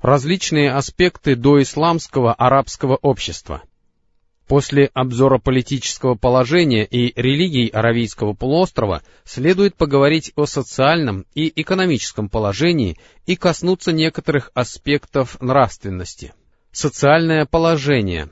Различные аспекты доисламского арабского общества. После обзора политического положения и религий Аравийского полуострова следует поговорить о социальном и экономическом положении и коснуться некоторых аспектов нравственности. Социальное положение.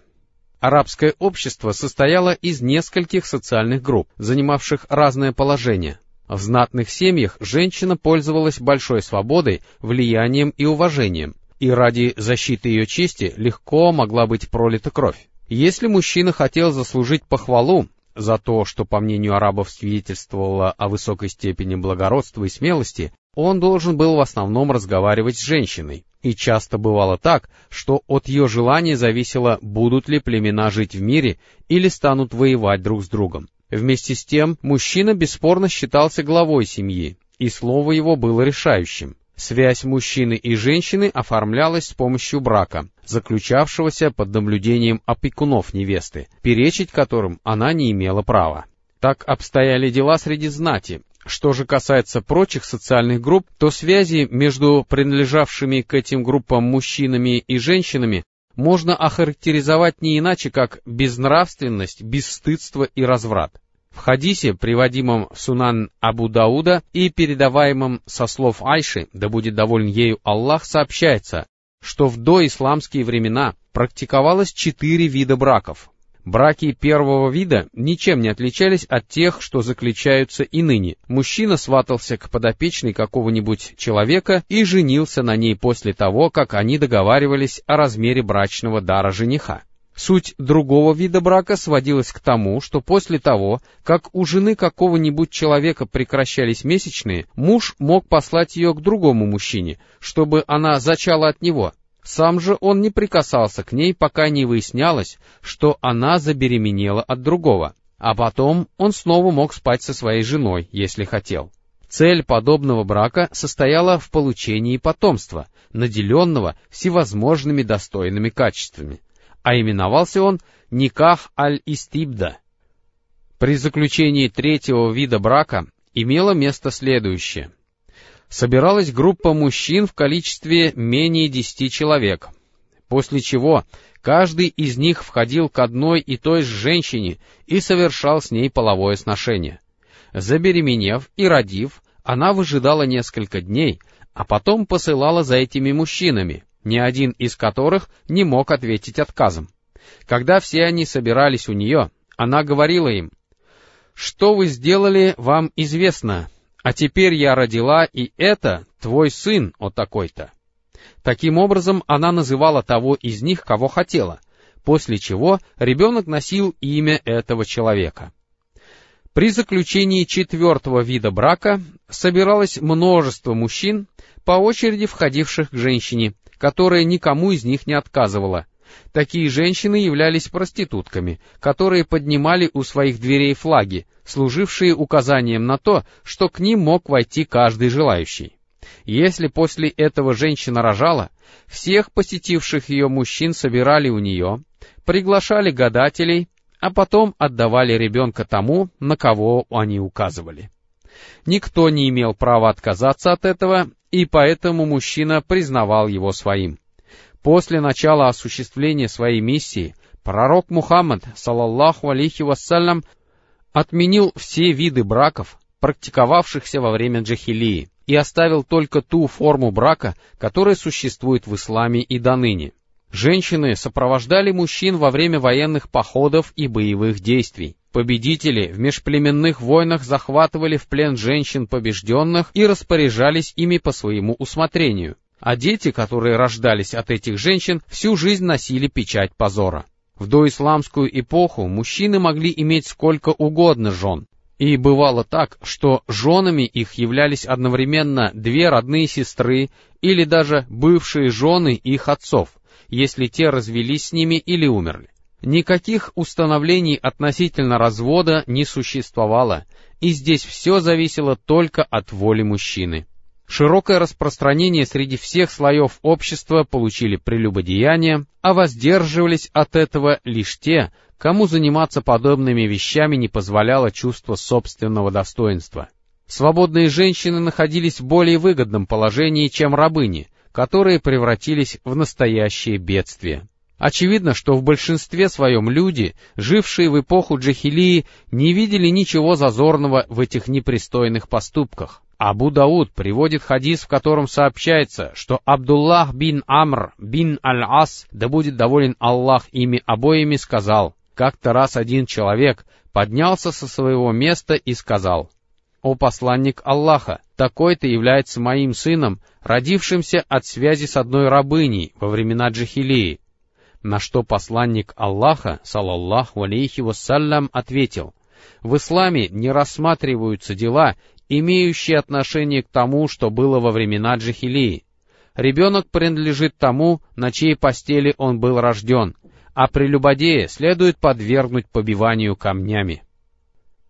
Арабское общество состояло из нескольких социальных групп, занимавших разное положение. В знатных семьях женщина пользовалась большой свободой, влиянием и уважением, и ради защиты ее чести легко могла быть пролита кровь. Если мужчина хотел заслужить похвалу за то, что, по мнению арабов, свидетельствовало о высокой степени благородства и смелости, он должен был в основном разговаривать с женщиной. И часто бывало так, что от ее желания зависело, будут ли племена жить в мире или станут воевать друг с другом. Вместе с тем, мужчина бесспорно считался главой семьи, и слово его было решающим. Связь мужчины и женщины оформлялась с помощью брака, заключавшегося под наблюдением опекунов невесты, перечить которым она не имела права. Так обстояли дела среди знати. Что же касается прочих социальных групп, то связи между принадлежавшими к этим группам мужчинами и женщинами можно охарактеризовать не иначе, как безнравственность, бесстыдство и разврат. В хадисе, приводимом в Сунан Абу Дауда и передаваемом со слов Айши, да будет доволен ею Аллах, сообщается, что в доисламские времена практиковалось четыре вида браков. Браки первого вида ничем не отличались от тех, что заключаются и ныне. Мужчина сватался к подопечной какого-нибудь человека и женился на ней после того, как они договаривались о размере брачного дара жениха. Суть другого вида брака сводилась к тому, что после того, как у жены какого-нибудь человека прекращались месячные, муж мог послать ее к другому мужчине, чтобы она зачала от него. Сам же он не прикасался к ней, пока не выяснялось, что она забеременела от другого, а потом он снова мог спать со своей женой, если хотел. Цель подобного брака состояла в получении потомства, наделенного всевозможными достойными качествами а именовался он Никах аль-Истибда. При заключении третьего вида брака имело место следующее. Собиралась группа мужчин в количестве менее десяти человек, после чего каждый из них входил к одной и той же женщине и совершал с ней половое сношение. Забеременев и родив, она выжидала несколько дней, а потом посылала за этими мужчинами, ни один из которых не мог ответить отказом. Когда все они собирались у нее, она говорила им, «Что вы сделали, вам известно, а теперь я родила, и это твой сын, о такой-то». Таким образом, она называла того из них, кого хотела, после чего ребенок носил имя этого человека. При заключении четвертого вида брака собиралось множество мужчин, по очереди входивших к женщине, которая никому из них не отказывала. Такие женщины являлись проститутками, которые поднимали у своих дверей флаги, служившие указанием на то, что к ним мог войти каждый желающий. Если после этого женщина рожала, всех посетивших ее мужчин собирали у нее, приглашали гадателей, а потом отдавали ребенка тому, на кого они указывали. Никто не имел права отказаться от этого, и поэтому мужчина признавал его своим. После начала осуществления своей миссии пророк Мухаммад, салаллаху алейхи вассалям, отменил все виды браков, практиковавшихся во время джахилии, и оставил только ту форму брака, которая существует в исламе и до ныне. Женщины сопровождали мужчин во время военных походов и боевых действий. Победители в межплеменных войнах захватывали в плен женщин побежденных и распоряжались ими по своему усмотрению, а дети, которые рождались от этих женщин, всю жизнь носили печать позора. В доисламскую эпоху мужчины могли иметь сколько угодно жен, и бывало так, что женами их являлись одновременно две родные сестры или даже бывшие жены их отцов, если те развелись с ними или умерли. Никаких установлений относительно развода не существовало, и здесь все зависело только от воли мужчины. Широкое распространение среди всех слоев общества получили прелюбодеяния, а воздерживались от этого лишь те, кому заниматься подобными вещами не позволяло чувство собственного достоинства. Свободные женщины находились в более выгодном положении, чем рабыни, которые превратились в настоящее бедствие. Очевидно, что в большинстве своем люди, жившие в эпоху Джахилии, не видели ничего зазорного в этих непристойных поступках. Абу Дауд приводит хадис, в котором сообщается, что Абдуллах бин Амр бин Аль-Ас, да будет доволен Аллах ими обоими, сказал, как-то раз один человек поднялся со своего места и сказал, «О посланник Аллаха, такой-то является моим сыном, родившимся от связи с одной рабыней во времена Джахилии, на что посланник Аллаха, салаллаху алейхи вассалям, ответил, «В исламе не рассматриваются дела, имеющие отношение к тому, что было во времена Джахилии. Ребенок принадлежит тому, на чьей постели он был рожден, а прелюбодея следует подвергнуть побиванию камнями».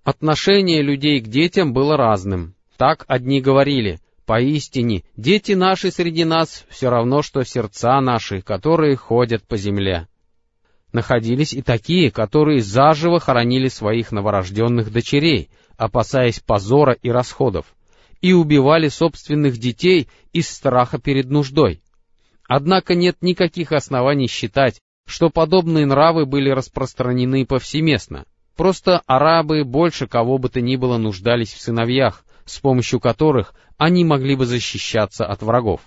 Отношение людей к детям было разным. Так одни говорили, Поистине, дети наши среди нас все равно, что сердца наши, которые ходят по земле. Находились и такие, которые заживо хоронили своих новорожденных дочерей, опасаясь позора и расходов, и убивали собственных детей из страха перед нуждой. Однако нет никаких оснований считать, что подобные нравы были распространены повсеместно. Просто арабы больше кого бы то ни было нуждались в сыновьях, с помощью которых они могли бы защищаться от врагов.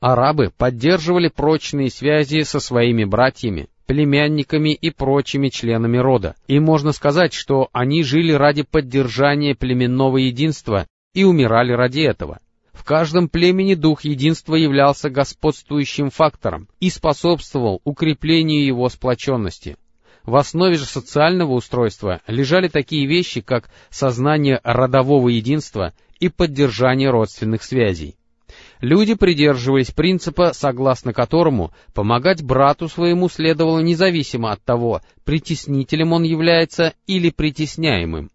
Арабы поддерживали прочные связи со своими братьями, племянниками и прочими членами рода, и можно сказать, что они жили ради поддержания племенного единства и умирали ради этого. В каждом племени дух единства являлся господствующим фактором и способствовал укреплению его сплоченности. В основе же социального устройства лежали такие вещи, как сознание родового единства и поддержание родственных связей. Люди придерживались принципа, согласно которому помогать брату своему следовало независимо от того, притеснителем он является или притесняемым.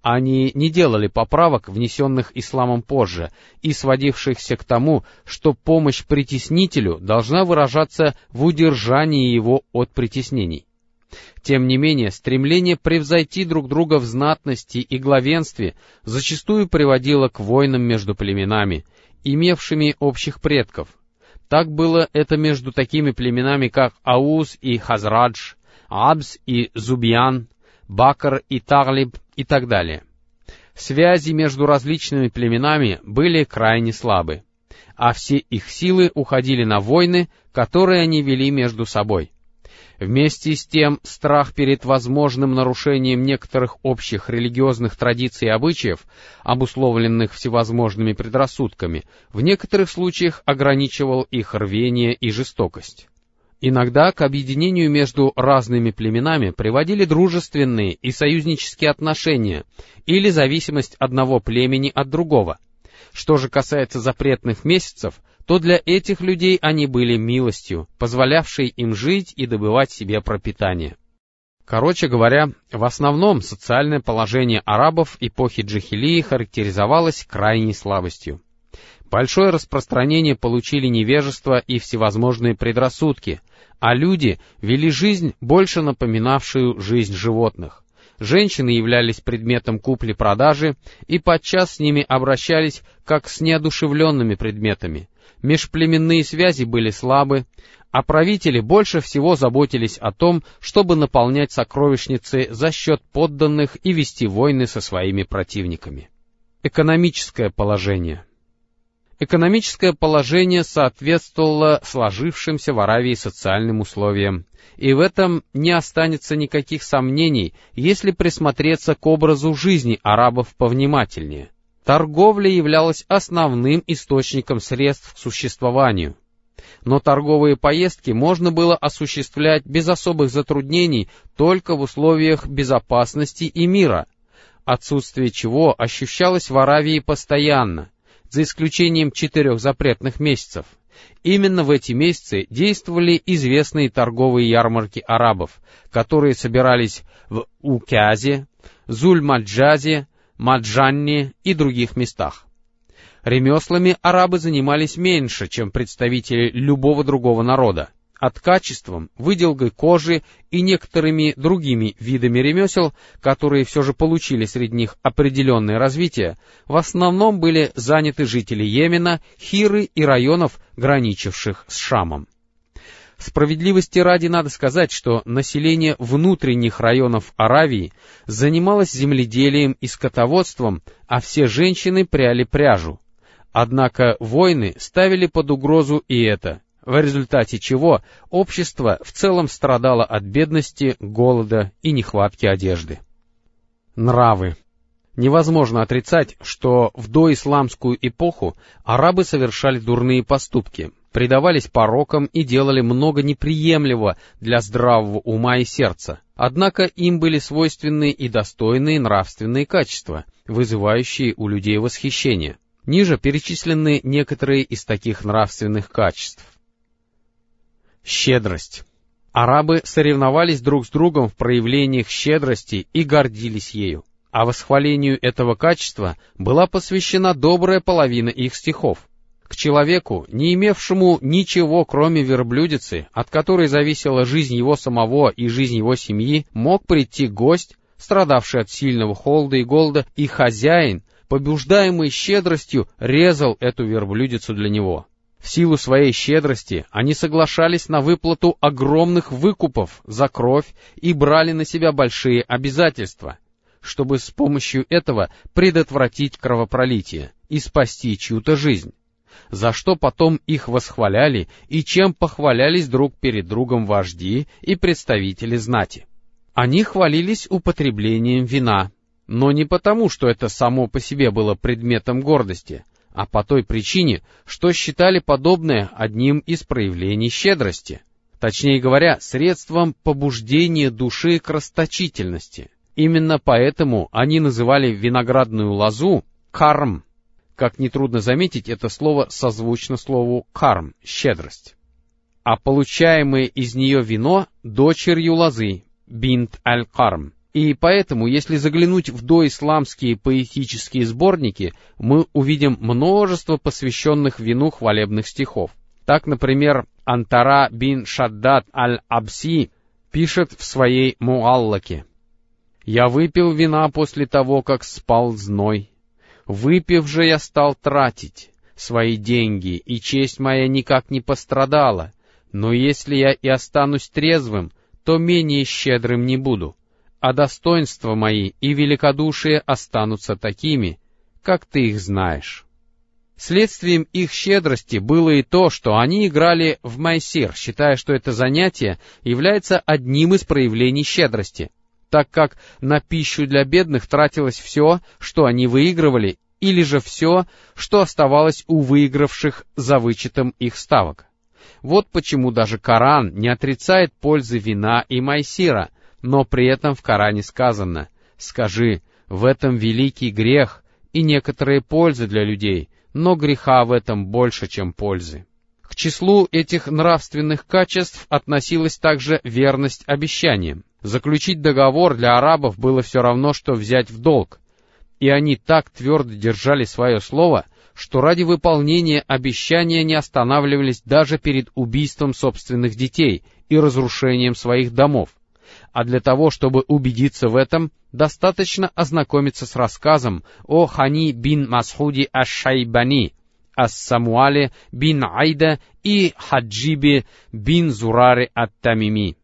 Они не делали поправок, внесенных исламом позже, и сводившихся к тому, что помощь притеснителю должна выражаться в удержании его от притеснений. Тем не менее, стремление превзойти друг друга в знатности и главенстве зачастую приводило к войнам между племенами, имевшими общих предков. Так было это между такими племенами, как Ауз и Хазрадж, Абс и Зубьян, Бакр и Таглиб и так далее. Связи между различными племенами были крайне слабы, а все их силы уходили на войны, которые они вели между собой. Вместе с тем, страх перед возможным нарушением некоторых общих религиозных традиций и обычаев, обусловленных всевозможными предрассудками, в некоторых случаях ограничивал их рвение и жестокость. Иногда к объединению между разными племенами приводили дружественные и союзнические отношения или зависимость одного племени от другого. Что же касается запретных месяцев, то для этих людей они были милостью, позволявшей им жить и добывать себе пропитание. Короче говоря, в основном социальное положение арабов эпохи Джахилии характеризовалось крайней слабостью. Большое распространение получили невежество и всевозможные предрассудки, а люди вели жизнь, больше напоминавшую жизнь животных. Женщины являлись предметом купли-продажи и подчас с ними обращались как с неодушевленными предметами, межплеменные связи были слабы, а правители больше всего заботились о том, чтобы наполнять сокровищницы за счет подданных и вести войны со своими противниками. Экономическое положение Экономическое положение соответствовало сложившимся в Аравии социальным условиям, и в этом не останется никаких сомнений, если присмотреться к образу жизни арабов повнимательнее. Торговля являлась основным источником средств к существованию. Но торговые поездки можно было осуществлять без особых затруднений только в условиях безопасности и мира, отсутствие чего ощущалось в Аравии постоянно, за исключением четырех запретных месяцев. Именно в эти месяцы действовали известные торговые ярмарки арабов, которые собирались в Укязе, Зуль-Маджазе, Маджанне и других местах. Ремеслами арабы занимались меньше, чем представители любого другого народа. а ткачеством, выделкой кожи и некоторыми другими видами ремесел, которые все же получили среди них определенное развитие, в основном были заняты жители Йемена, Хиры и районов, граничивших с Шамом. Справедливости ради надо сказать, что население внутренних районов Аравии занималось земледелием и скотоводством, а все женщины пряли пряжу. Однако войны ставили под угрозу и это, в результате чего общество в целом страдало от бедности, голода и нехватки одежды. Нравы. Невозможно отрицать, что в доисламскую эпоху арабы совершали дурные поступки, предавались порокам и делали много неприемлемого для здравого ума и сердца. Однако им были свойственны и достойные нравственные качества, вызывающие у людей восхищение. Ниже перечислены некоторые из таких нравственных качеств. Щедрость. Арабы соревновались друг с другом в проявлениях щедрости и гордились ею, а восхвалению этого качества была посвящена добрая половина их стихов. К человеку, не имевшему ничего, кроме верблюдицы, от которой зависела жизнь его самого и жизнь его семьи, мог прийти гость, страдавший от сильного холода и голода, и хозяин, побуждаемый щедростью, резал эту верблюдицу для него. В силу своей щедрости они соглашались на выплату огромных выкупов за кровь и брали на себя большие обязательства, чтобы с помощью этого предотвратить кровопролитие и спасти чью-то жизнь за что потом их восхваляли и чем похвалялись друг перед другом вожди и представители знати. Они хвалились употреблением вина, но не потому, что это само по себе было предметом гордости, а по той причине, что считали подобное одним из проявлений щедрости, точнее говоря, средством побуждения души к расточительности. Именно поэтому они называли виноградную лозу карм, как нетрудно заметить, это слово созвучно слову «карм» — «щедрость». А получаемое из нее вино — дочерью лозы, бинт аль-карм. И поэтому, если заглянуть в доисламские поэтические сборники, мы увидим множество посвященных вину хвалебных стихов. Так, например, Антара бин Шаддад аль-Абси пишет в своей Муаллаке. «Я выпил вина после того, как спал зной, Выпив же я стал тратить свои деньги, и честь моя никак не пострадала. Но если я и останусь трезвым, то менее щедрым не буду, а достоинства мои и великодушие останутся такими, как ты их знаешь. Следствием их щедрости было и то, что они играли в майсир, считая, что это занятие является одним из проявлений щедрости так как на пищу для бедных тратилось все, что они выигрывали, или же все, что оставалось у выигравших за вычетом их ставок. Вот почему даже Коран не отрицает пользы вина и майсира, но при этом в Коране сказано «Скажи, в этом великий грех и некоторые пользы для людей, но греха в этом больше, чем пользы». К числу этих нравственных качеств относилась также верность обещаниям. Заключить договор для арабов было все равно, что взять в долг, и они так твердо держали свое слово, что ради выполнения обещания не останавливались даже перед убийством собственных детей и разрушением своих домов. А для того, чтобы убедиться в этом, достаточно ознакомиться с рассказом о Хани бин Масхуди аш-Шайбани, ас-Самуале бин Айда и Хаджибе бин Зураре ат-Тамими.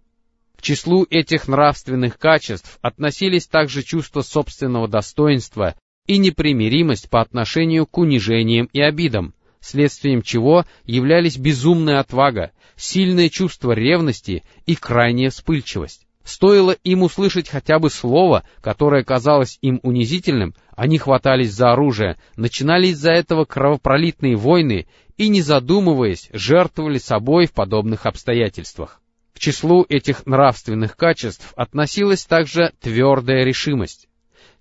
Числу этих нравственных качеств относились также чувство собственного достоинства и непримиримость по отношению к унижениям и обидам, следствием чего являлись безумная отвага, сильное чувство ревности и крайняя вспыльчивость. Стоило им услышать хотя бы слово, которое казалось им унизительным, они хватались за оружие, начинали из-за этого кровопролитные войны и, не задумываясь, жертвовали собой в подобных обстоятельствах числу этих нравственных качеств относилась также твердая решимость.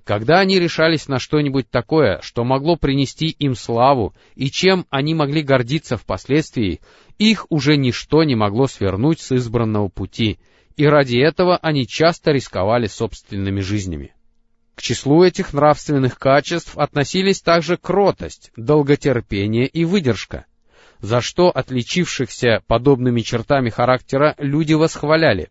Когда они решались на что-нибудь такое, что могло принести им славу и чем они могли гордиться впоследствии, их уже ничто не могло свернуть с избранного пути, и ради этого они часто рисковали собственными жизнями. К числу этих нравственных качеств относились также кротость, долготерпение и выдержка. За что отличившихся подобными чертами характера люди восхваляли.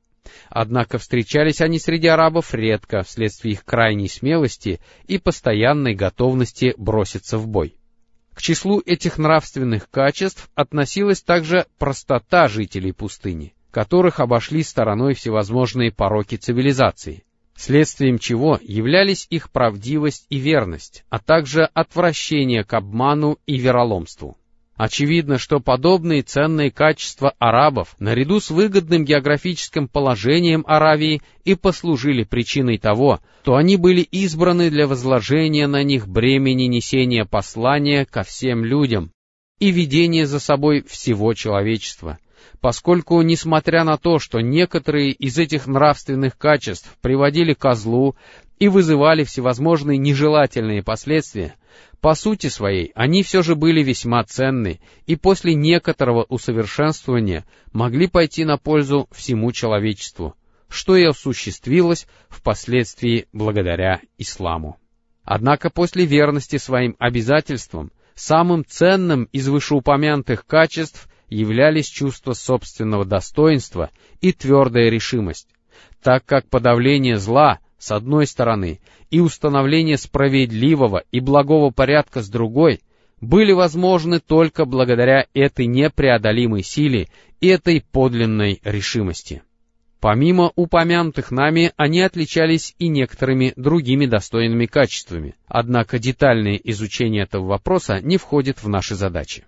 Однако встречались они среди арабов редко вследствие их крайней смелости и постоянной готовности броситься в бой. К числу этих нравственных качеств относилась также простота жителей пустыни, которых обошли стороной всевозможные пороки цивилизации, следствием чего являлись их правдивость и верность, а также отвращение к обману и вероломству. Очевидно, что подобные ценные качества арабов, наряду с выгодным географическим положением Аравии, и послужили причиной того, что они были избраны для возложения на них бремени несения послания ко всем людям и ведения за собой всего человечества, поскольку, несмотря на то, что некоторые из этих нравственных качеств приводили ко злу и вызывали всевозможные нежелательные последствия, по сути своей, они все же были весьма ценны и после некоторого усовершенствования могли пойти на пользу всему человечеству, что и осуществилось впоследствии благодаря исламу. Однако после верности своим обязательствам, самым ценным из вышеупомянутых качеств являлись чувство собственного достоинства и твердая решимость, так как подавление зла — с одной стороны, и установление справедливого и благого порядка с другой, были возможны только благодаря этой непреодолимой силе и этой подлинной решимости. Помимо упомянутых нами, они отличались и некоторыми другими достойными качествами, однако детальное изучение этого вопроса не входит в наши задачи.